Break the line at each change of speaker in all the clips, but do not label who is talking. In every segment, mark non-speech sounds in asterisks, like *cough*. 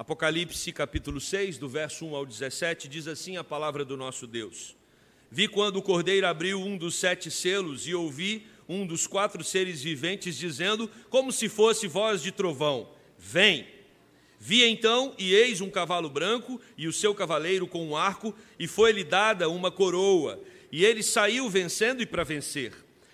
Apocalipse capítulo 6, do verso 1 ao 17, diz assim a palavra do nosso Deus. Vi quando o cordeiro abriu um dos sete selos e ouvi um dos quatro seres viventes dizendo, como se fosse voz de trovão: Vem! Vi então, e eis um cavalo branco, e o seu cavaleiro com um arco, e foi-lhe dada uma coroa, e ele saiu vencendo e para vencer.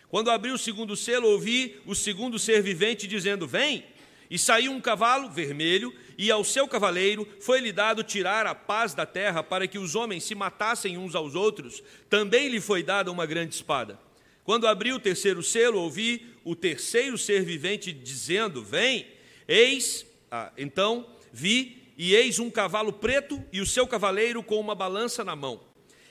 Quando abriu o segundo selo, ouvi o segundo ser vivente dizendo: Vem! E saiu um cavalo vermelho, e ao seu cavaleiro foi-lhe dado tirar a paz da terra para que os homens se matassem uns aos outros. Também lhe foi dada uma grande espada. Quando abriu o terceiro selo, ouvi o terceiro ser vivente dizendo: Vem! Eis, ah, então vi, e eis um cavalo preto e o seu cavaleiro com uma balança na mão.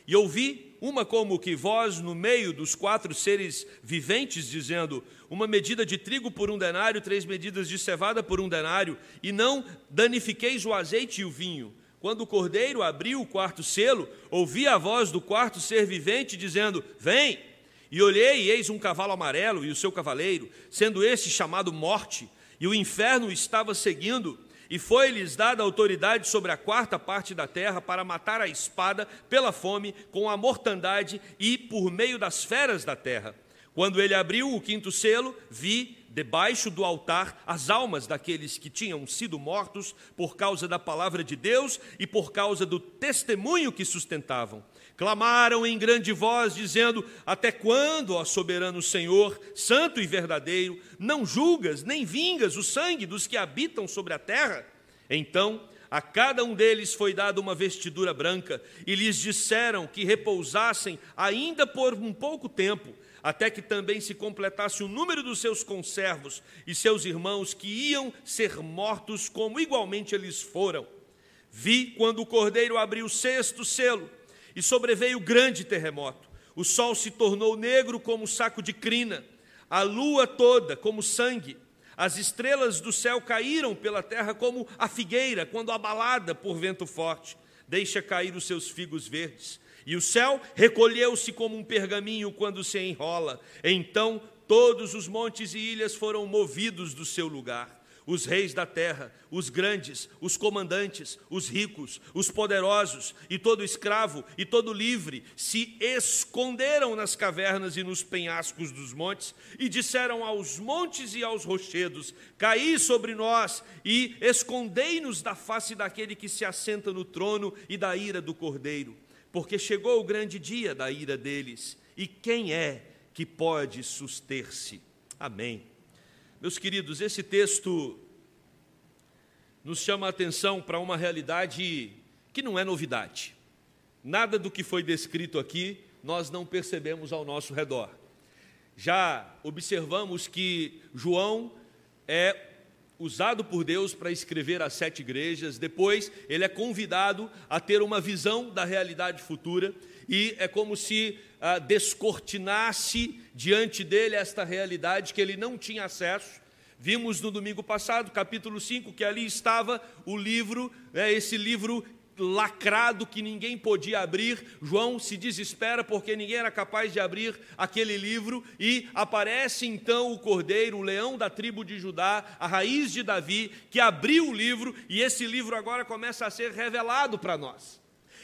E ouvi uma como que voz no meio dos quatro seres viventes, dizendo: Uma medida de trigo por um denário, três medidas de cevada por um denário, e não danifiqueis o azeite e o vinho. Quando o cordeiro abriu o quarto selo, ouvi a voz do quarto ser vivente, dizendo: Vem! E olhei, e eis um cavalo amarelo e o seu cavaleiro, sendo este chamado Morte, e o inferno estava seguindo e foi-lhes dada autoridade sobre a quarta parte da terra para matar a espada pela fome, com a mortandade e por meio das feras da terra. Quando ele abriu o quinto selo, vi debaixo do altar as almas daqueles que tinham sido mortos por causa da palavra de Deus e por causa do testemunho que sustentavam. Clamaram em grande voz, dizendo: Até quando, ó soberano Senhor, santo e verdadeiro, não julgas nem vingas o sangue dos que habitam sobre a terra? Então a cada um deles foi dada uma vestidura branca, e lhes disseram que repousassem ainda por um pouco tempo, até que também se completasse o número dos seus conservos e seus irmãos que iam ser mortos, como igualmente eles foram. Vi quando o cordeiro abriu o sexto selo e sobreveio grande terremoto. O sol se tornou negro como saco de crina, a lua toda como sangue. As estrelas do céu caíram pela terra como a figueira, quando abalada por vento forte, deixa cair os seus figos verdes. E o céu recolheu-se como um pergaminho quando se enrola. Então todos os montes e ilhas foram movidos do seu lugar os reis da terra, os grandes, os comandantes, os ricos, os poderosos e todo escravo e todo livre se esconderam nas cavernas e nos penhascos dos montes e disseram aos montes e aos rochedos: Caí sobre nós e escondei-nos da face daquele que se assenta no trono e da ira do cordeiro, porque chegou o grande dia da ira deles. E quem é que pode suster-se? Amém. Meus queridos, esse texto nos chama a atenção para uma realidade que não é novidade. Nada do que foi descrito aqui nós não percebemos ao nosso redor. Já observamos que João é usado por Deus para escrever as sete igrejas, depois ele é convidado a ter uma visão da realidade futura e é como se ah, descortinasse diante dele esta realidade que ele não tinha acesso. Vimos no domingo passado, capítulo 5, que ali estava o livro, né, esse livro lacrado que ninguém podia abrir. João se desespera porque ninguém era capaz de abrir aquele livro e aparece então o cordeiro, o leão da tribo de Judá, a raiz de Davi, que abriu o livro e esse livro agora começa a ser revelado para nós.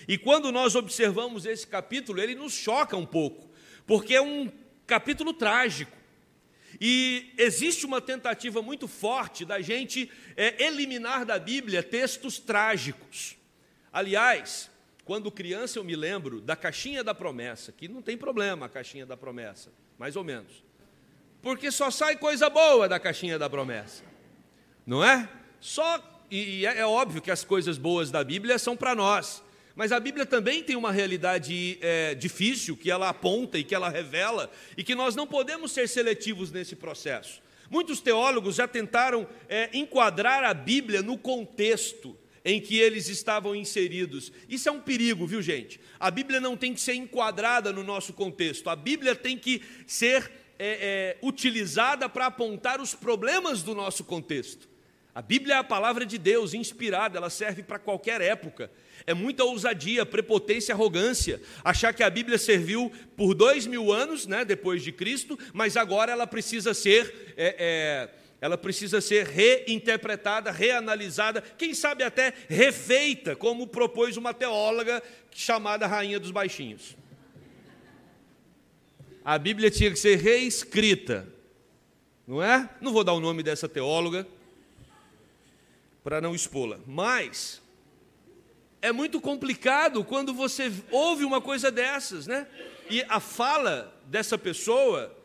E quando nós observamos esse capítulo, ele nos choca um pouco, porque é um capítulo trágico. E existe uma tentativa muito forte da gente é, eliminar da Bíblia textos trágicos. Aliás, quando criança eu me lembro da caixinha da promessa, que não tem problema a caixinha da promessa, mais ou menos. Porque só sai coisa boa da caixinha da promessa. Não é? Só e é, é óbvio que as coisas boas da Bíblia são para nós. Mas a Bíblia também tem uma realidade é, difícil que ela aponta e que ela revela, e que nós não podemos ser seletivos nesse processo. Muitos teólogos já tentaram é, enquadrar a Bíblia no contexto em que eles estavam inseridos. Isso é um perigo, viu, gente? A Bíblia não tem que ser enquadrada no nosso contexto, a Bíblia tem que ser é, é utilizada para apontar os problemas do nosso contexto. A Bíblia é a palavra de Deus, inspirada, ela serve para qualquer época. É muita ousadia, prepotência, arrogância. Achar que a Bíblia serviu por dois mil anos, né, depois de Cristo, mas agora ela precisa ser é, é, ela precisa ser reinterpretada, reanalisada, quem sabe até refeita, como propôs uma teóloga chamada Rainha dos Baixinhos. A Bíblia tinha que ser reescrita, não é? Não vou dar o nome dessa teóloga para não expô-la, mas é muito complicado quando você ouve uma coisa dessas, né? E a fala dessa pessoa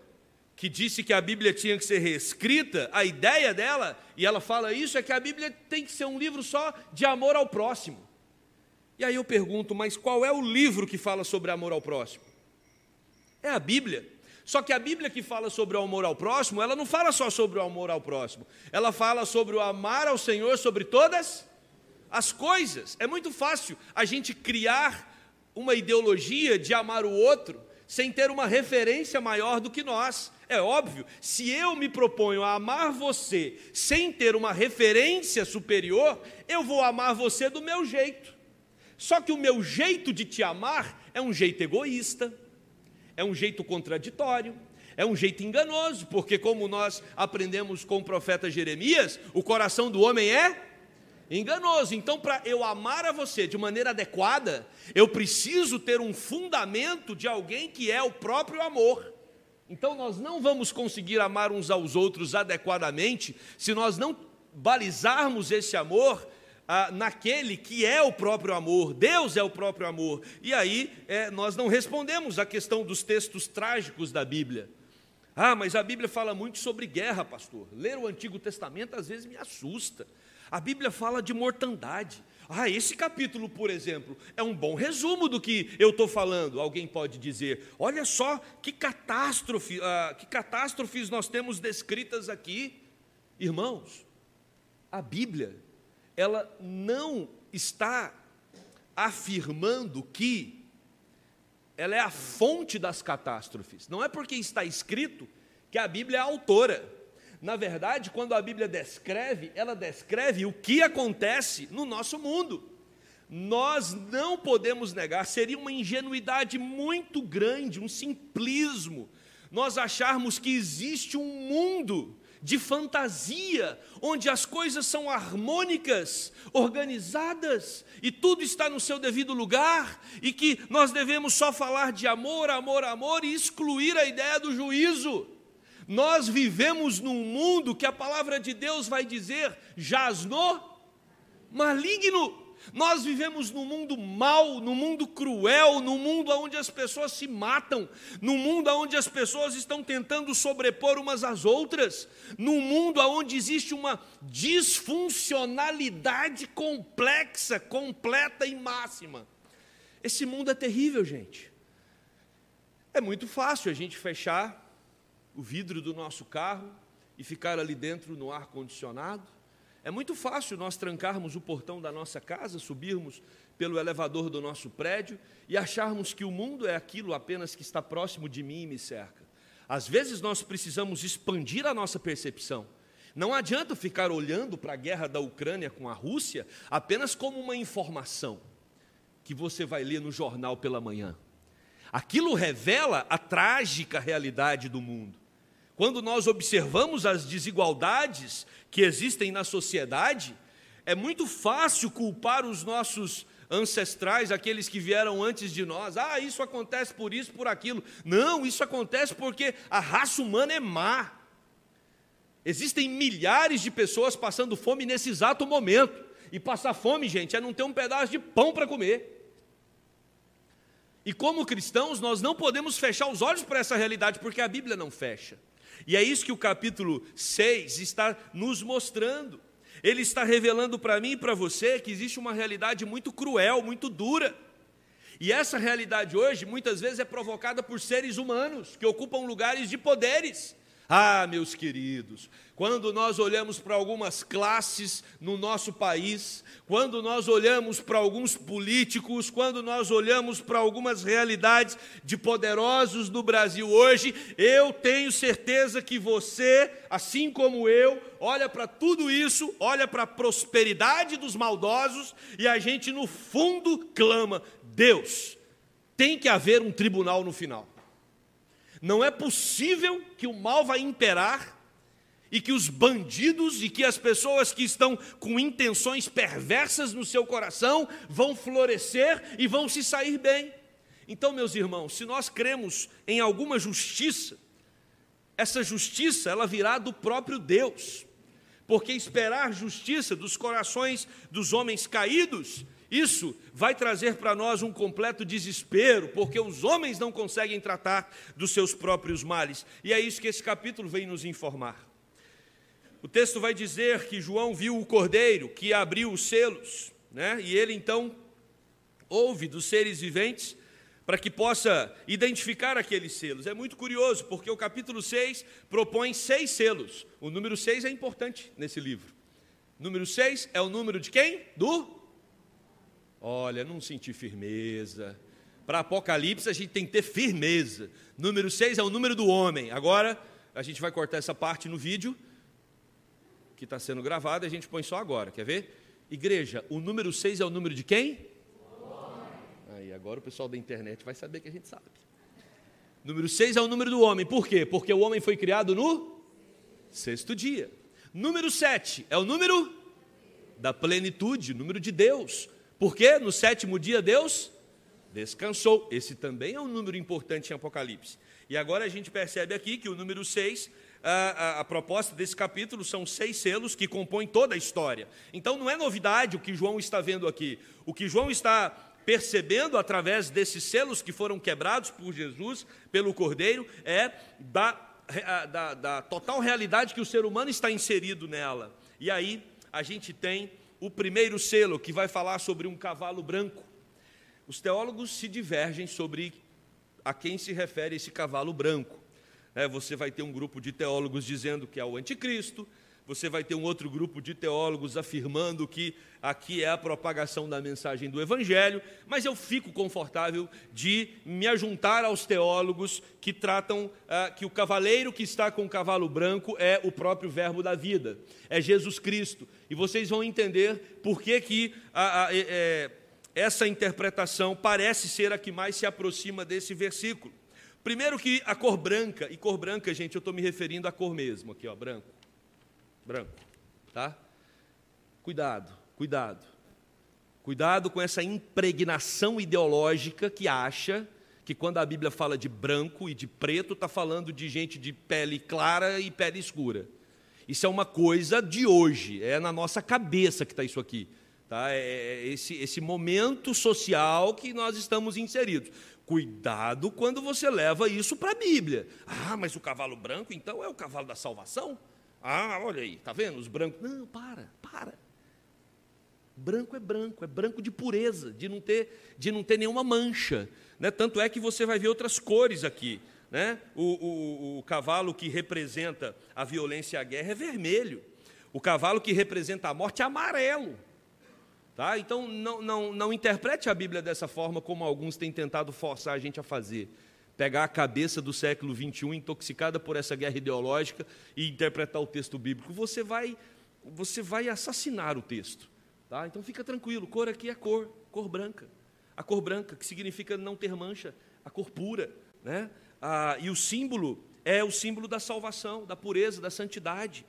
que disse que a Bíblia tinha que ser reescrita, a ideia dela, e ela fala isso, é que a Bíblia tem que ser um livro só de amor ao próximo. E aí eu pergunto, mas qual é o livro que fala sobre amor ao próximo? É a Bíblia. Só que a Bíblia que fala sobre o amor ao próximo, ela não fala só sobre o amor ao próximo, ela fala sobre o amar ao Senhor sobre todas as coisas. É muito fácil a gente criar uma ideologia de amar o outro sem ter uma referência maior do que nós. É óbvio, se eu me proponho a amar você sem ter uma referência superior, eu vou amar você do meu jeito. Só que o meu jeito de te amar é um jeito egoísta, é um jeito contraditório, é um jeito enganoso, porque, como nós aprendemos com o profeta Jeremias, o coração do homem é enganoso. Então, para eu amar a você de maneira adequada, eu preciso ter um fundamento de alguém que é o próprio amor. Então nós não vamos conseguir amar uns aos outros adequadamente se nós não balizarmos esse amor ah, naquele que é o próprio amor, Deus é o próprio amor. E aí é, nós não respondemos à questão dos textos trágicos da Bíblia. Ah, mas a Bíblia fala muito sobre guerra, pastor. Ler o Antigo Testamento às vezes me assusta. A Bíblia fala de mortandade. Ah, esse capítulo, por exemplo, é um bom resumo do que eu estou falando. Alguém pode dizer: olha só que catástrofe, ah, que catástrofes nós temos descritas aqui. Irmãos, a Bíblia, ela não está afirmando que ela é a fonte das catástrofes. Não é porque está escrito que a Bíblia é a autora. Na verdade, quando a Bíblia descreve, ela descreve o que acontece no nosso mundo. Nós não podemos negar, seria uma ingenuidade muito grande, um simplismo, nós acharmos que existe um mundo de fantasia, onde as coisas são harmônicas, organizadas e tudo está no seu devido lugar, e que nós devemos só falar de amor, amor, amor e excluir a ideia do juízo. Nós vivemos num mundo que a palavra de Deus vai dizer jaz no maligno. Nós vivemos num mundo mau, num mundo cruel, num mundo onde as pessoas se matam, num mundo onde as pessoas estão tentando sobrepor umas às outras, num mundo onde existe uma disfuncionalidade complexa, completa e máxima. Esse mundo é terrível, gente. É muito fácil a gente fechar o vidro do nosso carro e ficar ali dentro no ar condicionado. É muito fácil nós trancarmos o portão da nossa casa, subirmos pelo elevador do nosso prédio e acharmos que o mundo é aquilo apenas que está próximo de mim e me cerca. Às vezes nós precisamos expandir a nossa percepção. Não adianta ficar olhando para a guerra da Ucrânia com a Rússia apenas como uma informação que você vai ler no jornal pela manhã. Aquilo revela a trágica realidade do mundo. Quando nós observamos as desigualdades que existem na sociedade, é muito fácil culpar os nossos ancestrais, aqueles que vieram antes de nós. Ah, isso acontece por isso, por aquilo. Não, isso acontece porque a raça humana é má. Existem milhares de pessoas passando fome nesse exato momento. E passar fome, gente, é não ter um pedaço de pão para comer. E como cristãos, nós não podemos fechar os olhos para essa realidade, porque a Bíblia não fecha. E é isso que o capítulo 6 está nos mostrando. Ele está revelando para mim e para você que existe uma realidade muito cruel, muito dura. E essa realidade hoje muitas vezes é provocada por seres humanos que ocupam lugares de poderes. Ah, meus queridos, quando nós olhamos para algumas classes no nosso país, quando nós olhamos para alguns políticos, quando nós olhamos para algumas realidades de poderosos no Brasil hoje, eu tenho certeza que você, assim como eu, olha para tudo isso, olha para a prosperidade dos maldosos e a gente no fundo clama: Deus, tem que haver um tribunal no final. Não é possível que o mal vai imperar e que os bandidos e que as pessoas que estão com intenções perversas no seu coração vão florescer e vão se sair bem. Então, meus irmãos, se nós cremos em alguma justiça, essa justiça ela virá do próprio Deus. Porque esperar justiça dos corações dos homens caídos, isso vai trazer para nós um completo desespero, porque os homens não conseguem tratar dos seus próprios males. E é isso que esse capítulo vem nos informar. O texto vai dizer que João viu o cordeiro que abriu os selos, né? e ele então ouve dos seres viventes para que possa identificar aqueles selos. É muito curioso, porque o capítulo 6 propõe seis selos. O número 6 é importante nesse livro. Número 6 é o número de quem? Do? Olha, não senti firmeza. Para Apocalipse a gente tem que ter firmeza. Número 6 é o número do homem. Agora, a gente vai cortar essa parte no vídeo que está sendo gravado e a gente põe só agora. Quer ver? Igreja, o número 6 é o número de quem? Aí, agora o pessoal da internet vai saber que a gente sabe. Número 6 é o número do homem. Por quê? Porque o homem foi criado no sexto dia. Número 7 é o número da plenitude, número de Deus. Por quê? No sétimo dia Deus descansou. Esse também é um número importante em Apocalipse. E agora a gente percebe aqui que o número 6 a, a, a, proposta desse capítulo são seis selos que compõem toda a história. Então não é novidade o que João está vendo aqui. O que João está percebendo através desses selos que foram quebrados por Jesus, pelo Cordeiro, é da, da, da total realidade que o ser humano está inserido nela. E aí a gente tem o primeiro selo que vai falar sobre um cavalo branco. Os teólogos se divergem sobre a quem se refere esse cavalo branco. É, você vai ter um grupo de teólogos dizendo que é o anticristo, você vai ter um outro grupo de teólogos afirmando que aqui é a propagação da mensagem do Evangelho, mas eu fico confortável de me ajuntar aos teólogos que tratam ah, que o cavaleiro que está com o cavalo branco é o próprio Verbo da vida, é Jesus Cristo. E vocês vão entender por que, que a, a, é, essa interpretação parece ser a que mais se aproxima desse versículo. Primeiro que a cor branca, e cor branca, gente, eu estou me referindo à cor mesmo, aqui, ó, branco. Branco, tá? Cuidado, cuidado. Cuidado com essa impregnação ideológica que acha que quando a Bíblia fala de branco e de preto, está falando de gente de pele clara e pele escura. Isso é uma coisa de hoje, é na nossa cabeça que está isso aqui. Tá? É, é esse, esse momento social que nós estamos inseridos. Cuidado quando você leva isso para a Bíblia. Ah, mas o cavalo branco então é o cavalo da salvação? Ah, olha aí, tá vendo? Os brancos. Não, para, para. Branco é branco, é branco de pureza, de não ter, de não ter nenhuma mancha. Né? Tanto é que você vai ver outras cores aqui. Né? O, o, o cavalo que representa a violência e a guerra é vermelho. O cavalo que representa a morte é amarelo. Tá? Então, não, não, não interprete a Bíblia dessa forma como alguns têm tentado forçar a gente a fazer. Pegar a cabeça do século XXI, intoxicada por essa guerra ideológica, e interpretar o texto bíblico. Você vai, você vai assassinar o texto. Tá? Então, fica tranquilo, cor aqui é cor, cor branca. A cor branca, que significa não ter mancha, a cor pura. Né? Ah, e o símbolo é o símbolo da salvação, da pureza, da santidade.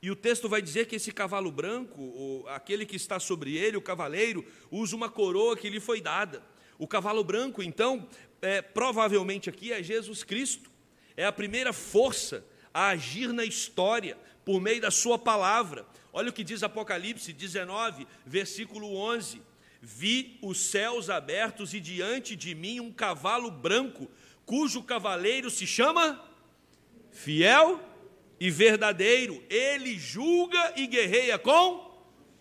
E o texto vai dizer que esse cavalo branco, aquele que está sobre ele, o cavaleiro, usa uma coroa que lhe foi dada. O cavalo branco, então, é, provavelmente aqui é Jesus Cristo. É a primeira força a agir na história por meio da sua palavra. Olha o que diz Apocalipse 19, versículo 11: Vi os céus abertos e diante de mim um cavalo branco, cujo cavaleiro se chama Fiel e verdadeiro, ele julga e guerreia com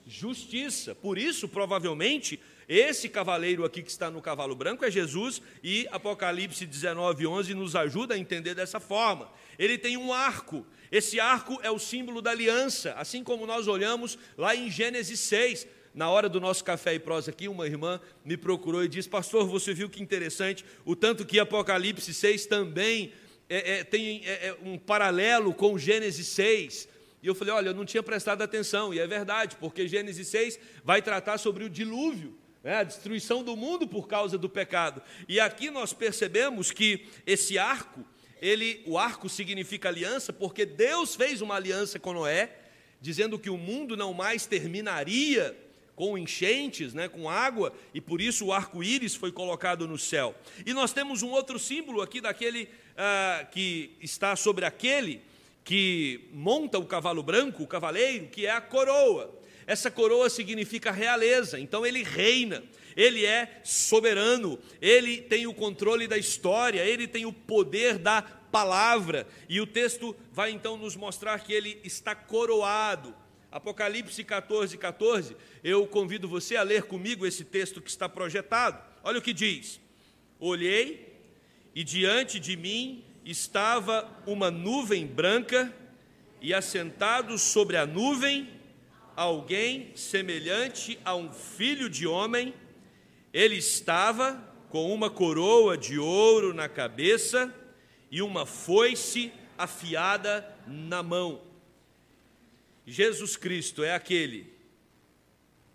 justiça. Por isso, provavelmente, esse cavaleiro aqui que está no cavalo branco é Jesus e Apocalipse 19, 11 nos ajuda a entender dessa forma. Ele tem um arco, esse arco é o símbolo da aliança, assim como nós olhamos lá em Gênesis 6. Na hora do nosso café e prosa aqui, uma irmã me procurou e disse: Pastor, você viu que interessante, o tanto que Apocalipse 6 também é, é, tem é, é, um paralelo com Gênesis 6. E eu falei: olha, eu não tinha prestado atenção, e é verdade, porque Gênesis 6 vai tratar sobre o dilúvio. Né, a destruição do mundo por causa do pecado. E aqui nós percebemos que esse arco ele, o arco significa aliança, porque Deus fez uma aliança com Noé, dizendo que o mundo não mais terminaria com enchentes, né, com água, e por isso o arco-íris foi colocado no céu. E nós temos um outro símbolo aqui daquele ah, que está sobre aquele que monta o cavalo branco, o cavaleiro, que é a coroa. Essa coroa significa realeza, então ele reina, ele é soberano, ele tem o controle da história, ele tem o poder da palavra, e o texto vai então nos mostrar que ele está coroado. Apocalipse 14, 14, eu convido você a ler comigo esse texto que está projetado. Olha o que diz: Olhei e diante de mim estava uma nuvem branca, e assentado sobre a nuvem, alguém semelhante a um filho de homem. Ele estava com uma coroa de ouro na cabeça e uma foice afiada na mão. Jesus Cristo é aquele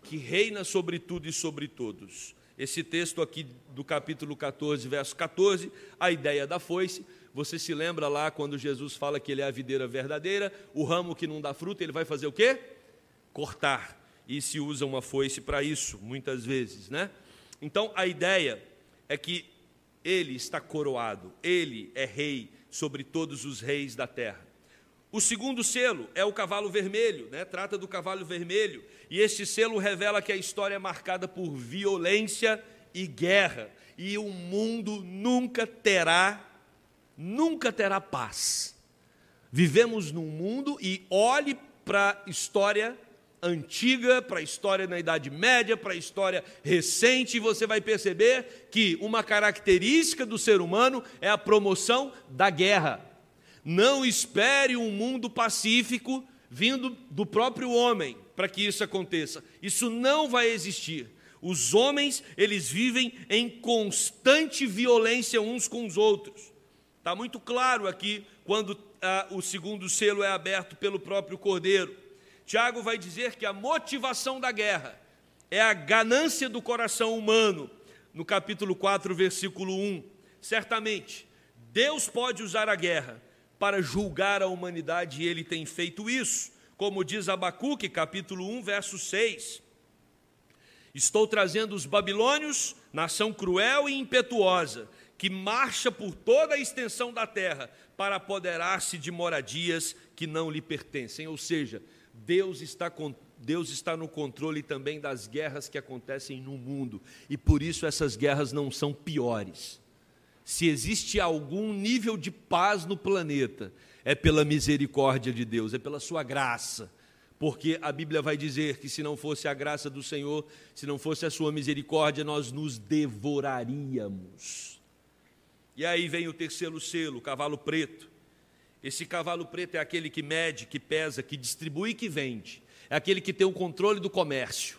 que reina sobre tudo e sobre todos. Esse texto aqui do capítulo 14, verso 14, a ideia da foice, você se lembra lá quando Jesus fala que ele é a videira verdadeira, o ramo que não dá fruta, ele vai fazer o quê? Cortar. E se usa uma foice para isso, muitas vezes, né? Então a ideia é que ele está coroado, ele é rei sobre todos os reis da terra. O segundo selo é o cavalo vermelho, né? trata do cavalo vermelho, e este selo revela que a história é marcada por violência e guerra, e o mundo nunca terá, nunca terá paz. Vivemos num mundo e olhe para a história antiga, para a história na Idade Média, para a história recente, e você vai perceber que uma característica do ser humano é a promoção da guerra. Não espere um mundo pacífico vindo do próprio homem para que isso aconteça. Isso não vai existir. Os homens, eles vivem em constante violência uns com os outros. Está muito claro aqui quando ah, o segundo selo é aberto pelo próprio Cordeiro. Tiago vai dizer que a motivação da guerra é a ganância do coração humano, no capítulo 4, versículo 1. Certamente, Deus pode usar a guerra para julgar a humanidade e ele tem feito isso, como diz Abacuque, capítulo 1, verso 6. Estou trazendo os babilônios, nação cruel e impetuosa, que marcha por toda a extensão da terra para apoderar-se de moradias que não lhe pertencem. Ou seja, Deus está, Deus está no controle também das guerras que acontecem no mundo, e por isso essas guerras não são piores. Se existe algum nível de paz no planeta, é pela misericórdia de Deus, é pela sua graça. Porque a Bíblia vai dizer que se não fosse a graça do Senhor, se não fosse a sua misericórdia, nós nos devoraríamos. E aí vem o terceiro selo, o cavalo preto. Esse cavalo preto é aquele que mede, que pesa, que distribui e que vende. É aquele que tem o controle do comércio.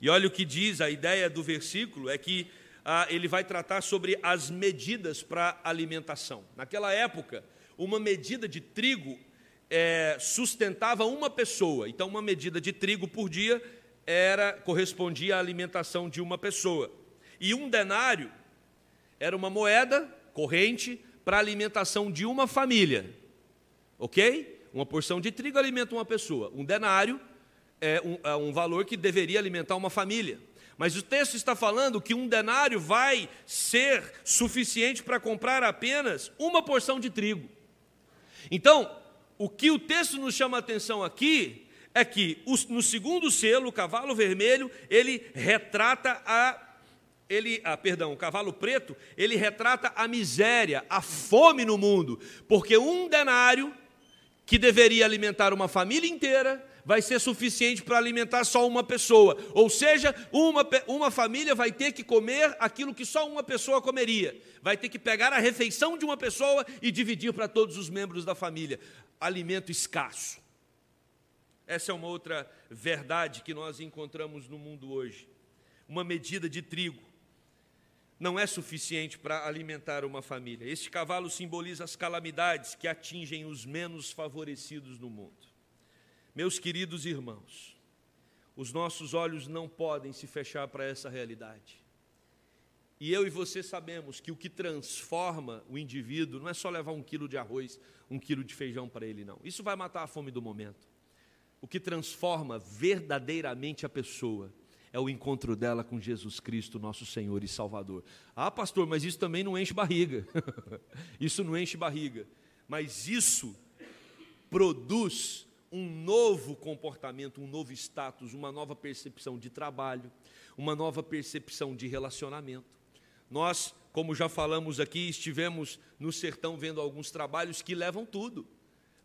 E olha o que diz, a ideia do versículo é que ah, ele vai tratar sobre as medidas para alimentação. Naquela época, uma medida de trigo é, sustentava uma pessoa. Então, uma medida de trigo por dia era correspondia à alimentação de uma pessoa. E um denário era uma moeda corrente para a alimentação de uma família. Ok? Uma porção de trigo alimenta uma pessoa. Um denário é um, é um valor que deveria alimentar uma família. Mas o texto está falando que um denário vai ser suficiente para comprar apenas uma porção de trigo. Então, o que o texto nos chama a atenção aqui é que no segundo selo, o cavalo vermelho, ele retrata a ele, ah, perdão, o cavalo preto, ele retrata a miséria, a fome no mundo, porque um denário que deveria alimentar uma família inteira vai ser suficiente para alimentar só uma pessoa. Ou seja, uma, uma família vai ter que comer aquilo que só uma pessoa comeria. Vai ter que pegar a refeição de uma pessoa e dividir para todos os membros da família. Alimento escasso. Essa é uma outra verdade que nós encontramos no mundo hoje. Uma medida de trigo não é suficiente para alimentar uma família. Este cavalo simboliza as calamidades que atingem os menos favorecidos no mundo. Meus queridos irmãos, os nossos olhos não podem se fechar para essa realidade. E eu e você sabemos que o que transforma o indivíduo não é só levar um quilo de arroz, um quilo de feijão para ele, não. Isso vai matar a fome do momento. O que transforma verdadeiramente a pessoa é o encontro dela com Jesus Cristo, nosso Senhor e Salvador. Ah, pastor, mas isso também não enche barriga. *laughs* isso não enche barriga. Mas isso produz um novo comportamento, um novo status, uma nova percepção de trabalho, uma nova percepção de relacionamento. Nós, como já falamos aqui, estivemos no sertão vendo alguns trabalhos que levam tudo.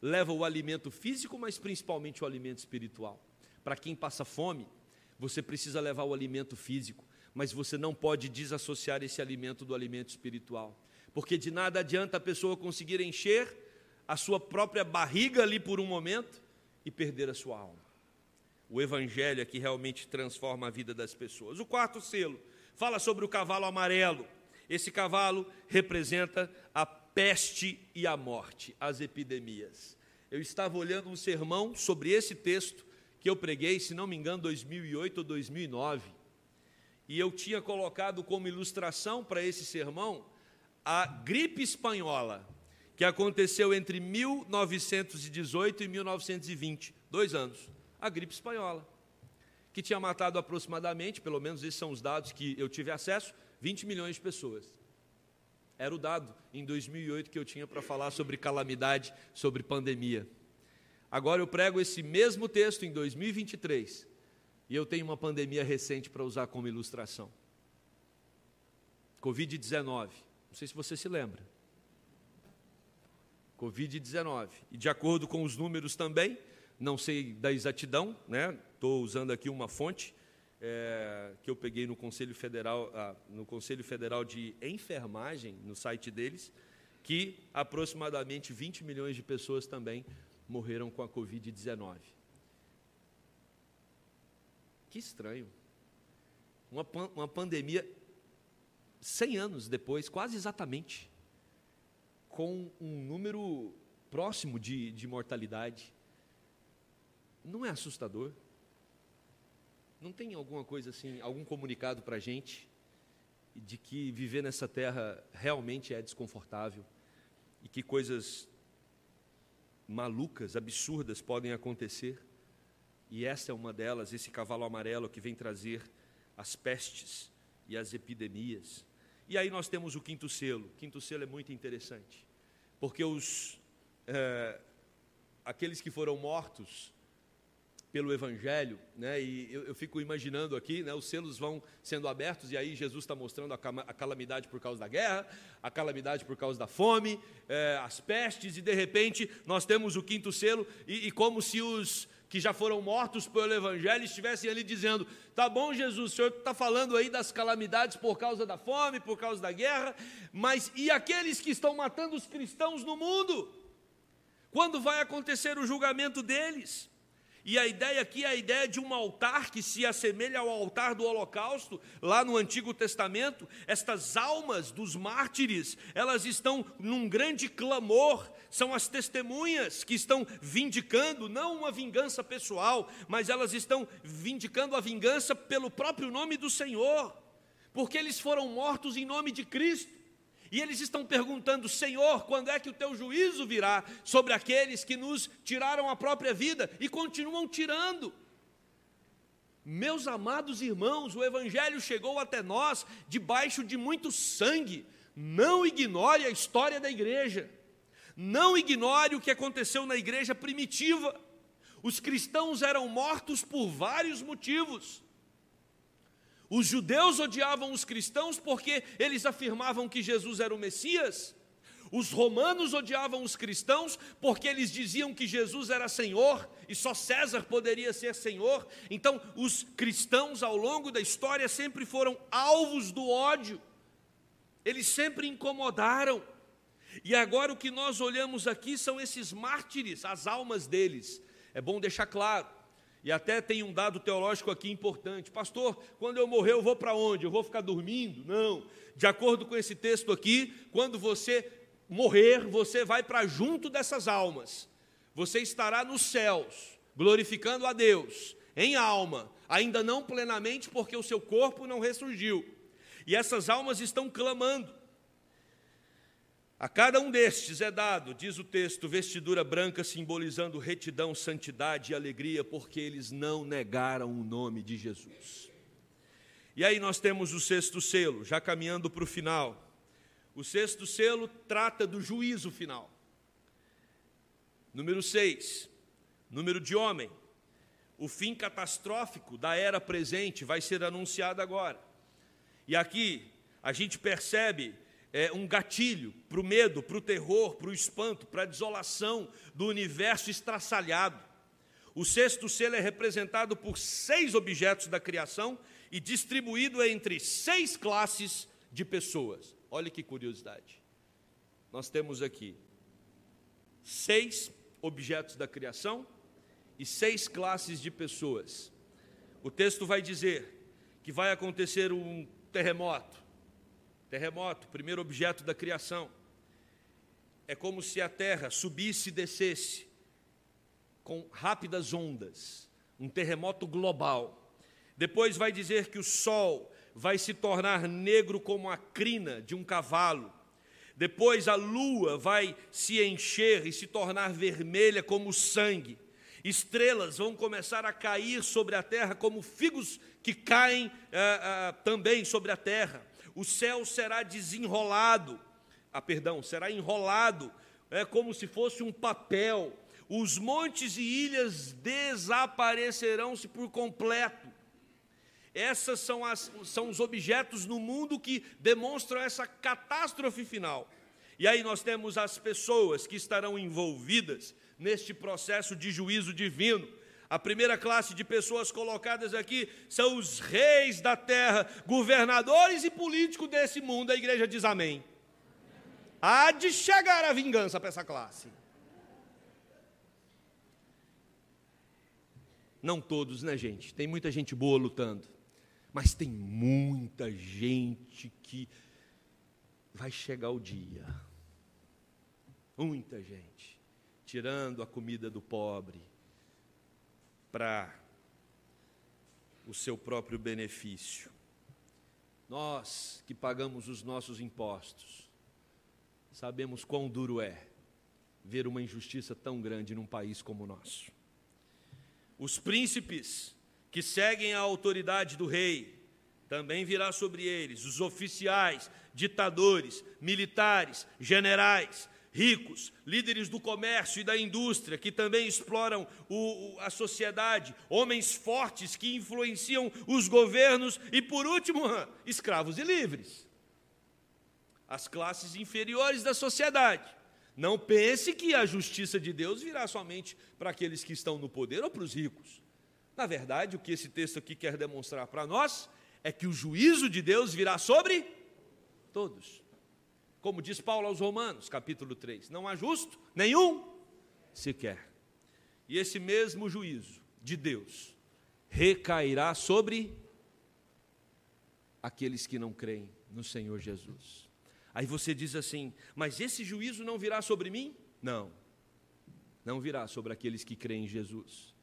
Leva o alimento físico, mas principalmente o alimento espiritual. Para quem passa fome, você precisa levar o alimento físico, mas você não pode desassociar esse alimento do alimento espiritual. Porque de nada adianta a pessoa conseguir encher a sua própria barriga ali por um momento e perder a sua alma. O evangelho é que realmente transforma a vida das pessoas. O quarto selo, fala sobre o cavalo amarelo. Esse cavalo representa a peste e a morte, as epidemias. Eu estava olhando um sermão sobre esse texto que eu preguei, se não me engano, 2008 ou 2009. E eu tinha colocado como ilustração para esse sermão a gripe espanhola, que aconteceu entre 1918 e 1920, dois anos. A gripe espanhola que tinha matado aproximadamente, pelo menos esses são os dados que eu tive acesso, 20 milhões de pessoas. Era o dado em 2008 que eu tinha para falar sobre calamidade, sobre pandemia. Agora eu prego esse mesmo texto em 2023 e eu tenho uma pandemia recente para usar como ilustração. Covid-19. Não sei se você se lembra. Covid-19. E de acordo com os números também, não sei da exatidão, né? Estou usando aqui uma fonte é, que eu peguei no Conselho Federal, ah, no Conselho Federal de Enfermagem, no site deles, que aproximadamente 20 milhões de pessoas também morreram com a Covid-19. Que estranho. Uma, uma pandemia 100 anos depois, quase exatamente, com um número próximo de, de mortalidade. Não é assustador? Não tem alguma coisa assim, algum comunicado para a gente de que viver nessa terra realmente é desconfortável e que coisas malucas, absurdas podem acontecer? E essa é uma delas, esse cavalo amarelo que vem trazer as pestes e as epidemias. E aí nós temos o quinto selo. O quinto selo é muito interessante, porque os é, aqueles que foram mortos pelo Evangelho, né? E eu, eu, fico imaginando aqui, né? Os selos vão sendo abertos e aí Jesus está mostrando a, a, calamidade por causa da guerra, a calamidade por causa da fome, é, as pestes e de repente nós temos o quinto selo e, e como se os que já foram mortos pelo Evangelho estivessem ali dizendo: Tá bom, Jesus, o senhor está falando aí das calamidades por causa da fome, por causa da guerra, mas e aqueles que estão matando os cristãos no mundo? Quando vai acontecer o julgamento deles? E a ideia aqui é a ideia de um altar que se assemelha ao altar do Holocausto, lá no Antigo Testamento. Estas almas dos mártires, elas estão num grande clamor, são as testemunhas que estão vindicando, não uma vingança pessoal, mas elas estão vindicando a vingança pelo próprio nome do Senhor, porque eles foram mortos em nome de Cristo. E eles estão perguntando: Senhor, quando é que o teu juízo virá sobre aqueles que nos tiraram a própria vida e continuam tirando? Meus amados irmãos, o Evangelho chegou até nós debaixo de muito sangue. Não ignore a história da igreja. Não ignore o que aconteceu na igreja primitiva. Os cristãos eram mortos por vários motivos. Os judeus odiavam os cristãos porque eles afirmavam que Jesus era o Messias. Os romanos odiavam os cristãos porque eles diziam que Jesus era Senhor e só César poderia ser Senhor. Então, os cristãos ao longo da história sempre foram alvos do ódio. Eles sempre incomodaram. E agora o que nós olhamos aqui são esses mártires, as almas deles. É bom deixar claro, e até tem um dado teológico aqui importante. Pastor, quando eu morrer, eu vou para onde? Eu vou ficar dormindo? Não. De acordo com esse texto aqui, quando você morrer, você vai para junto dessas almas. Você estará nos céus, glorificando a Deus, em alma, ainda não plenamente, porque o seu corpo não ressurgiu. E essas almas estão clamando. A cada um destes é dado, diz o texto, vestidura branca simbolizando retidão, santidade e alegria, porque eles não negaram o nome de Jesus. E aí nós temos o sexto selo, já caminhando para o final. O sexto selo trata do juízo final. Número seis, número de homem. O fim catastrófico da era presente vai ser anunciado agora. E aqui a gente percebe é, um gatilho para o medo, para o terror, para o espanto, para a desolação do universo estraçalhado. O sexto selo é representado por seis objetos da criação e distribuído entre seis classes de pessoas. Olha que curiosidade. Nós temos aqui seis objetos da criação e seis classes de pessoas. O texto vai dizer que vai acontecer um terremoto. Terremoto, primeiro objeto da criação. É como se a terra subisse e descesse com rápidas ondas, um terremoto global. Depois vai dizer que o sol vai se tornar negro como a crina de um cavalo. Depois a lua vai se encher e se tornar vermelha como sangue. Estrelas vão começar a cair sobre a terra como figos que caem ah, ah, também sobre a terra. O céu será desenrolado, ah, perdão, será enrolado, é como se fosse um papel. Os montes e ilhas desaparecerão-se por completo. Essas são, as, são os objetos no mundo que demonstram essa catástrofe final. E aí nós temos as pessoas que estarão envolvidas neste processo de juízo divino. A primeira classe de pessoas colocadas aqui são os reis da terra, governadores e políticos desse mundo. A igreja diz amém. Há de chegar a vingança para essa classe. Não todos, né, gente? Tem muita gente boa lutando. Mas tem muita gente que vai chegar o dia. Muita gente tirando a comida do pobre para o seu próprio benefício. Nós que pagamos os nossos impostos, sabemos quão duro é ver uma injustiça tão grande num país como o nosso. Os príncipes que seguem a autoridade do rei, também virá sobre eles os oficiais, ditadores, militares, generais, ricos, líderes do comércio e da indústria, que também exploram o, a sociedade, homens fortes que influenciam os governos e, por último, *laughs* escravos e livres. As classes inferiores da sociedade. Não pense que a justiça de Deus virá somente para aqueles que estão no poder ou para os ricos. Na verdade, o que esse texto aqui quer demonstrar para nós é que o juízo de Deus virá sobre todos. Como diz Paulo aos Romanos, capítulo 3: Não há justo nenhum sequer. E esse mesmo juízo de Deus recairá sobre aqueles que não creem no Senhor Jesus. Aí você diz assim: Mas esse juízo não virá sobre mim? Não, não virá sobre aqueles que creem em Jesus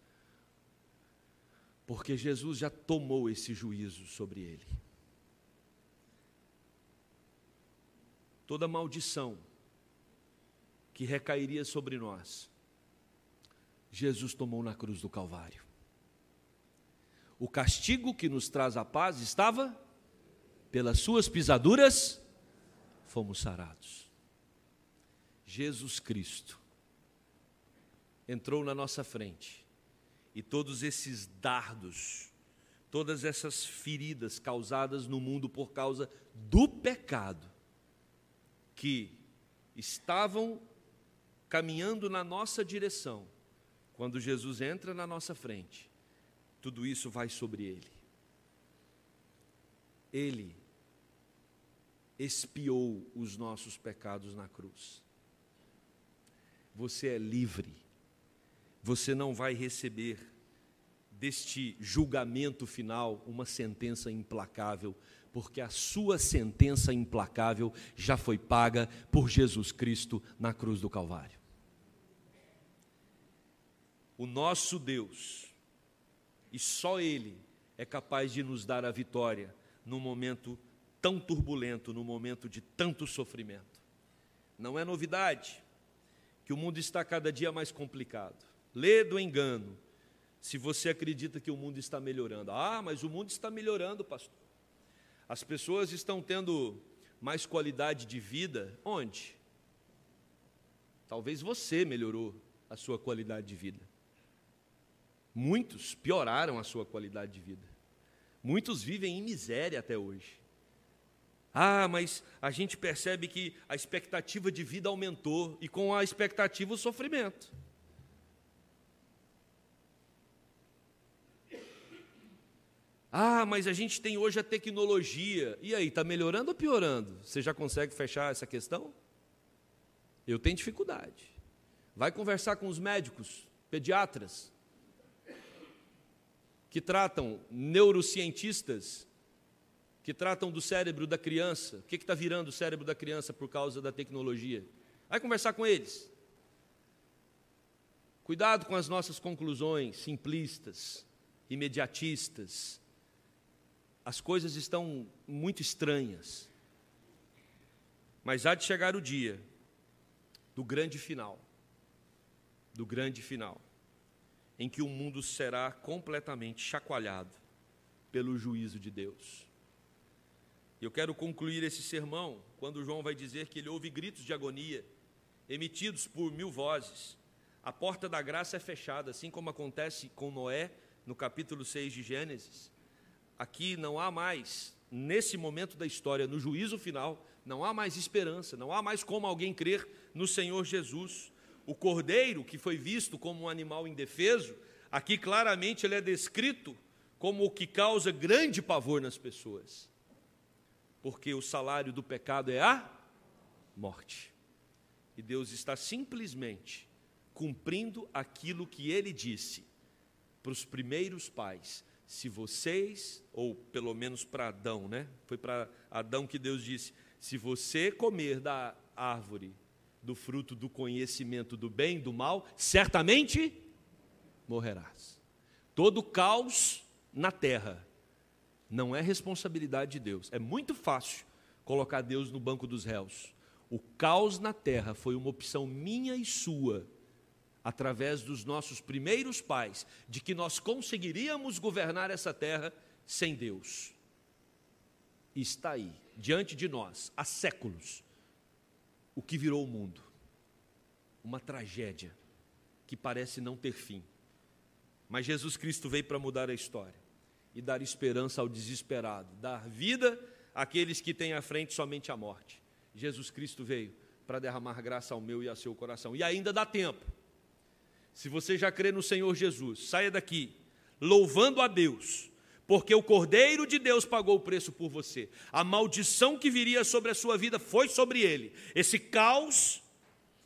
porque Jesus já tomou esse juízo sobre ele. Toda maldição que recairia sobre nós, Jesus tomou na cruz do Calvário. O castigo que nos traz a paz estava pelas suas pisaduras, fomos sarados. Jesus Cristo entrou na nossa frente e todos esses dardos, todas essas feridas causadas no mundo por causa do pecado, que estavam caminhando na nossa direção, quando Jesus entra na nossa frente, tudo isso vai sobre ele. Ele expiou os nossos pecados na cruz. Você é livre você não vai receber deste julgamento final uma sentença implacável, porque a sua sentença implacável já foi paga por Jesus Cristo na cruz do Calvário. O nosso Deus, e só Ele, é capaz de nos dar a vitória no momento tão turbulento, no momento de tanto sofrimento. Não é novidade que o mundo está cada dia mais complicado. Lê do engano, se você acredita que o mundo está melhorando. Ah, mas o mundo está melhorando, pastor. As pessoas estão tendo mais qualidade de vida. Onde? Talvez você melhorou a sua qualidade de vida. Muitos pioraram a sua qualidade de vida. Muitos vivem em miséria até hoje. Ah, mas a gente percebe que a expectativa de vida aumentou e com a expectativa o sofrimento. Ah, mas a gente tem hoje a tecnologia. E aí, está melhorando ou piorando? Você já consegue fechar essa questão? Eu tenho dificuldade. Vai conversar com os médicos, pediatras, que tratam neurocientistas, que tratam do cérebro da criança. O que está virando o cérebro da criança por causa da tecnologia? Vai conversar com eles. Cuidado com as nossas conclusões simplistas, imediatistas as coisas estão muito estranhas. Mas há de chegar o dia do grande final, do grande final, em que o mundo será completamente chacoalhado pelo juízo de Deus. Eu quero concluir esse sermão quando João vai dizer que ele ouve gritos de agonia emitidos por mil vozes. A porta da graça é fechada, assim como acontece com Noé no capítulo 6 de Gênesis. Aqui não há mais, nesse momento da história, no juízo final, não há mais esperança, não há mais como alguém crer no Senhor Jesus. O cordeiro, que foi visto como um animal indefeso, aqui claramente ele é descrito como o que causa grande pavor nas pessoas. Porque o salário do pecado é a morte. E Deus está simplesmente cumprindo aquilo que ele disse para os primeiros pais: se vocês, ou pelo menos para Adão, né? Foi para Adão que Deus disse: se você comer da árvore do fruto do conhecimento do bem e do mal, certamente morrerás. Todo caos na terra não é responsabilidade de Deus. É muito fácil colocar Deus no banco dos réus. O caos na terra foi uma opção minha e sua através dos nossos primeiros pais, de que nós conseguiríamos governar essa terra sem Deus. Está aí, diante de nós, há séculos, o que virou o mundo. Uma tragédia que parece não ter fim. Mas Jesus Cristo veio para mudar a história e dar esperança ao desesperado, dar vida àqueles que têm à frente somente a morte. Jesus Cristo veio para derramar graça ao meu e ao seu coração. E ainda dá tempo. Se você já crê no Senhor Jesus, saia daqui louvando a Deus, porque o Cordeiro de Deus pagou o preço por você. A maldição que viria sobre a sua vida foi sobre ele. Esse caos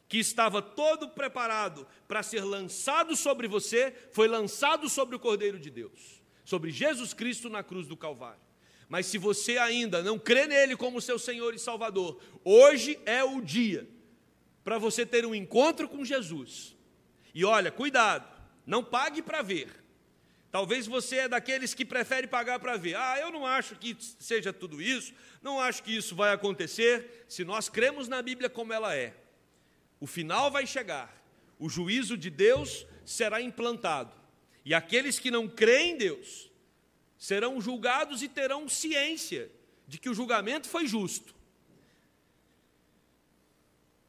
que estava todo preparado para ser lançado sobre você, foi lançado sobre o Cordeiro de Deus, sobre Jesus Cristo na cruz do Calvário. Mas se você ainda não crê nele como seu Senhor e Salvador, hoje é o dia para você ter um encontro com Jesus e olha, cuidado, não pague para ver. Talvez você é daqueles que prefere pagar para ver. Ah, eu não acho que seja tudo isso, não acho que isso vai acontecer. Se nós cremos na Bíblia como ela é, o final vai chegar, o juízo de Deus será implantado, e aqueles que não creem em Deus serão julgados e terão ciência de que o julgamento foi justo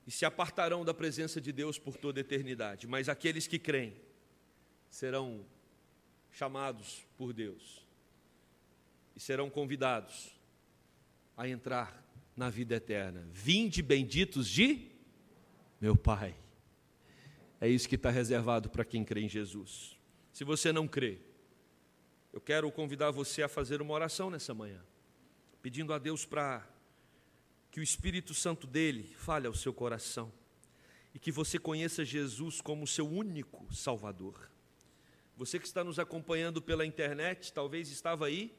e se apartarão da presença de Deus por toda a eternidade. Mas aqueles que creem serão chamados por Deus e serão convidados a entrar na vida eterna. Vinde benditos de meu Pai. É isso que está reservado para quem crê em Jesus. Se você não crê, eu quero convidar você a fazer uma oração nessa manhã, pedindo a Deus para que o Espírito Santo dele fale ao seu coração e que você conheça Jesus como seu único Salvador. Você que está nos acompanhando pela internet, talvez estava aí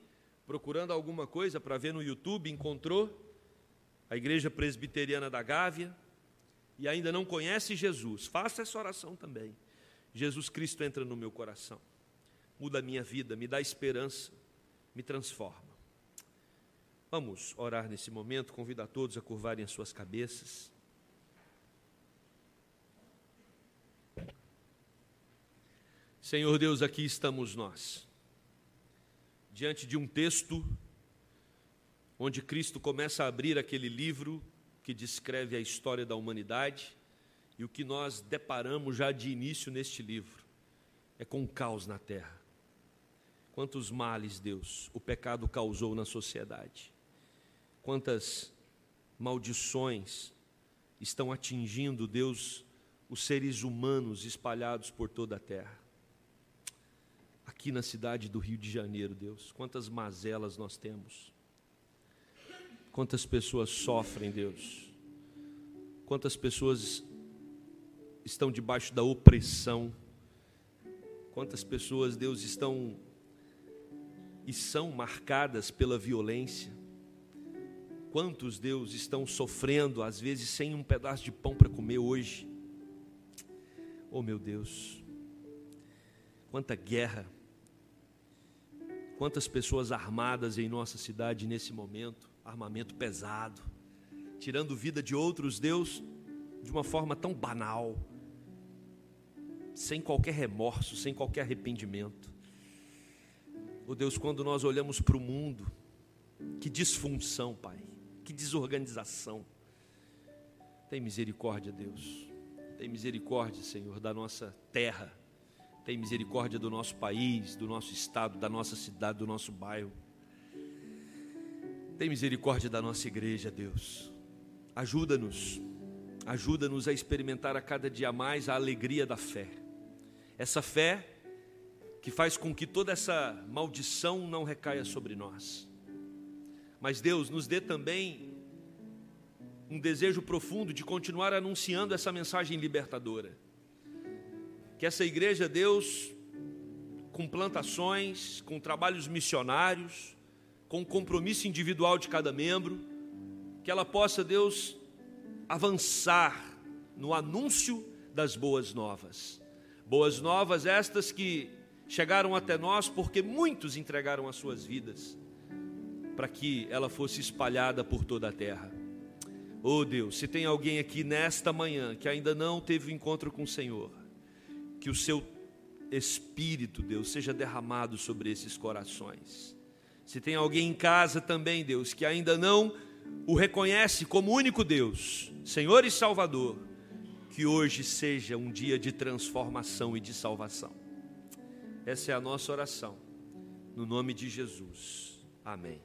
procurando alguma coisa para ver no YouTube, encontrou a Igreja Presbiteriana da Gávea e ainda não conhece Jesus. Faça essa oração também. Jesus Cristo entra no meu coração, muda a minha vida, me dá esperança, me transforma. Vamos orar nesse momento, convido a todos a curvarem as suas cabeças. Senhor Deus, aqui estamos nós, diante de um texto onde Cristo começa a abrir aquele livro que descreve a história da humanidade e o que nós deparamos já de início neste livro é com o caos na terra. Quantos males, Deus, o pecado causou na sociedade. Quantas maldições estão atingindo, Deus, os seres humanos espalhados por toda a terra aqui na cidade do Rio de Janeiro, Deus. Quantas mazelas nós temos. Quantas pessoas sofrem, Deus. Quantas pessoas estão debaixo da opressão. Quantas pessoas, Deus, estão e são marcadas pela violência. Quantos, Deus, estão sofrendo, às vezes sem um pedaço de pão para comer hoje. Oh, meu Deus. Quanta guerra Quantas pessoas armadas em nossa cidade nesse momento, armamento pesado, tirando vida de outros, Deus, de uma forma tão banal, sem qualquer remorso, sem qualquer arrependimento. Oh Deus, quando nós olhamos para o mundo, que disfunção, Pai, que desorganização. Tem misericórdia, Deus. Tem misericórdia, Senhor, da nossa terra tem misericórdia do nosso país, do nosso estado, da nossa cidade, do nosso bairro. Tem misericórdia da nossa igreja, Deus. Ajuda-nos, ajuda-nos a experimentar a cada dia mais a alegria da fé. Essa fé que faz com que toda essa maldição não recaia sobre nós. Mas Deus nos dê também um desejo profundo de continuar anunciando essa mensagem libertadora que essa igreja, Deus, com plantações, com trabalhos missionários, com compromisso individual de cada membro, que ela possa, Deus, avançar no anúncio das boas novas. Boas novas estas que chegaram até nós porque muitos entregaram as suas vidas para que ela fosse espalhada por toda a terra. Oh Deus, se tem alguém aqui nesta manhã que ainda não teve um encontro com o Senhor, que o seu Espírito, Deus, seja derramado sobre esses corações. Se tem alguém em casa também, Deus, que ainda não o reconhece como único Deus, Senhor e Salvador, que hoje seja um dia de transformação e de salvação. Essa é a nossa oração, no nome de Jesus. Amém.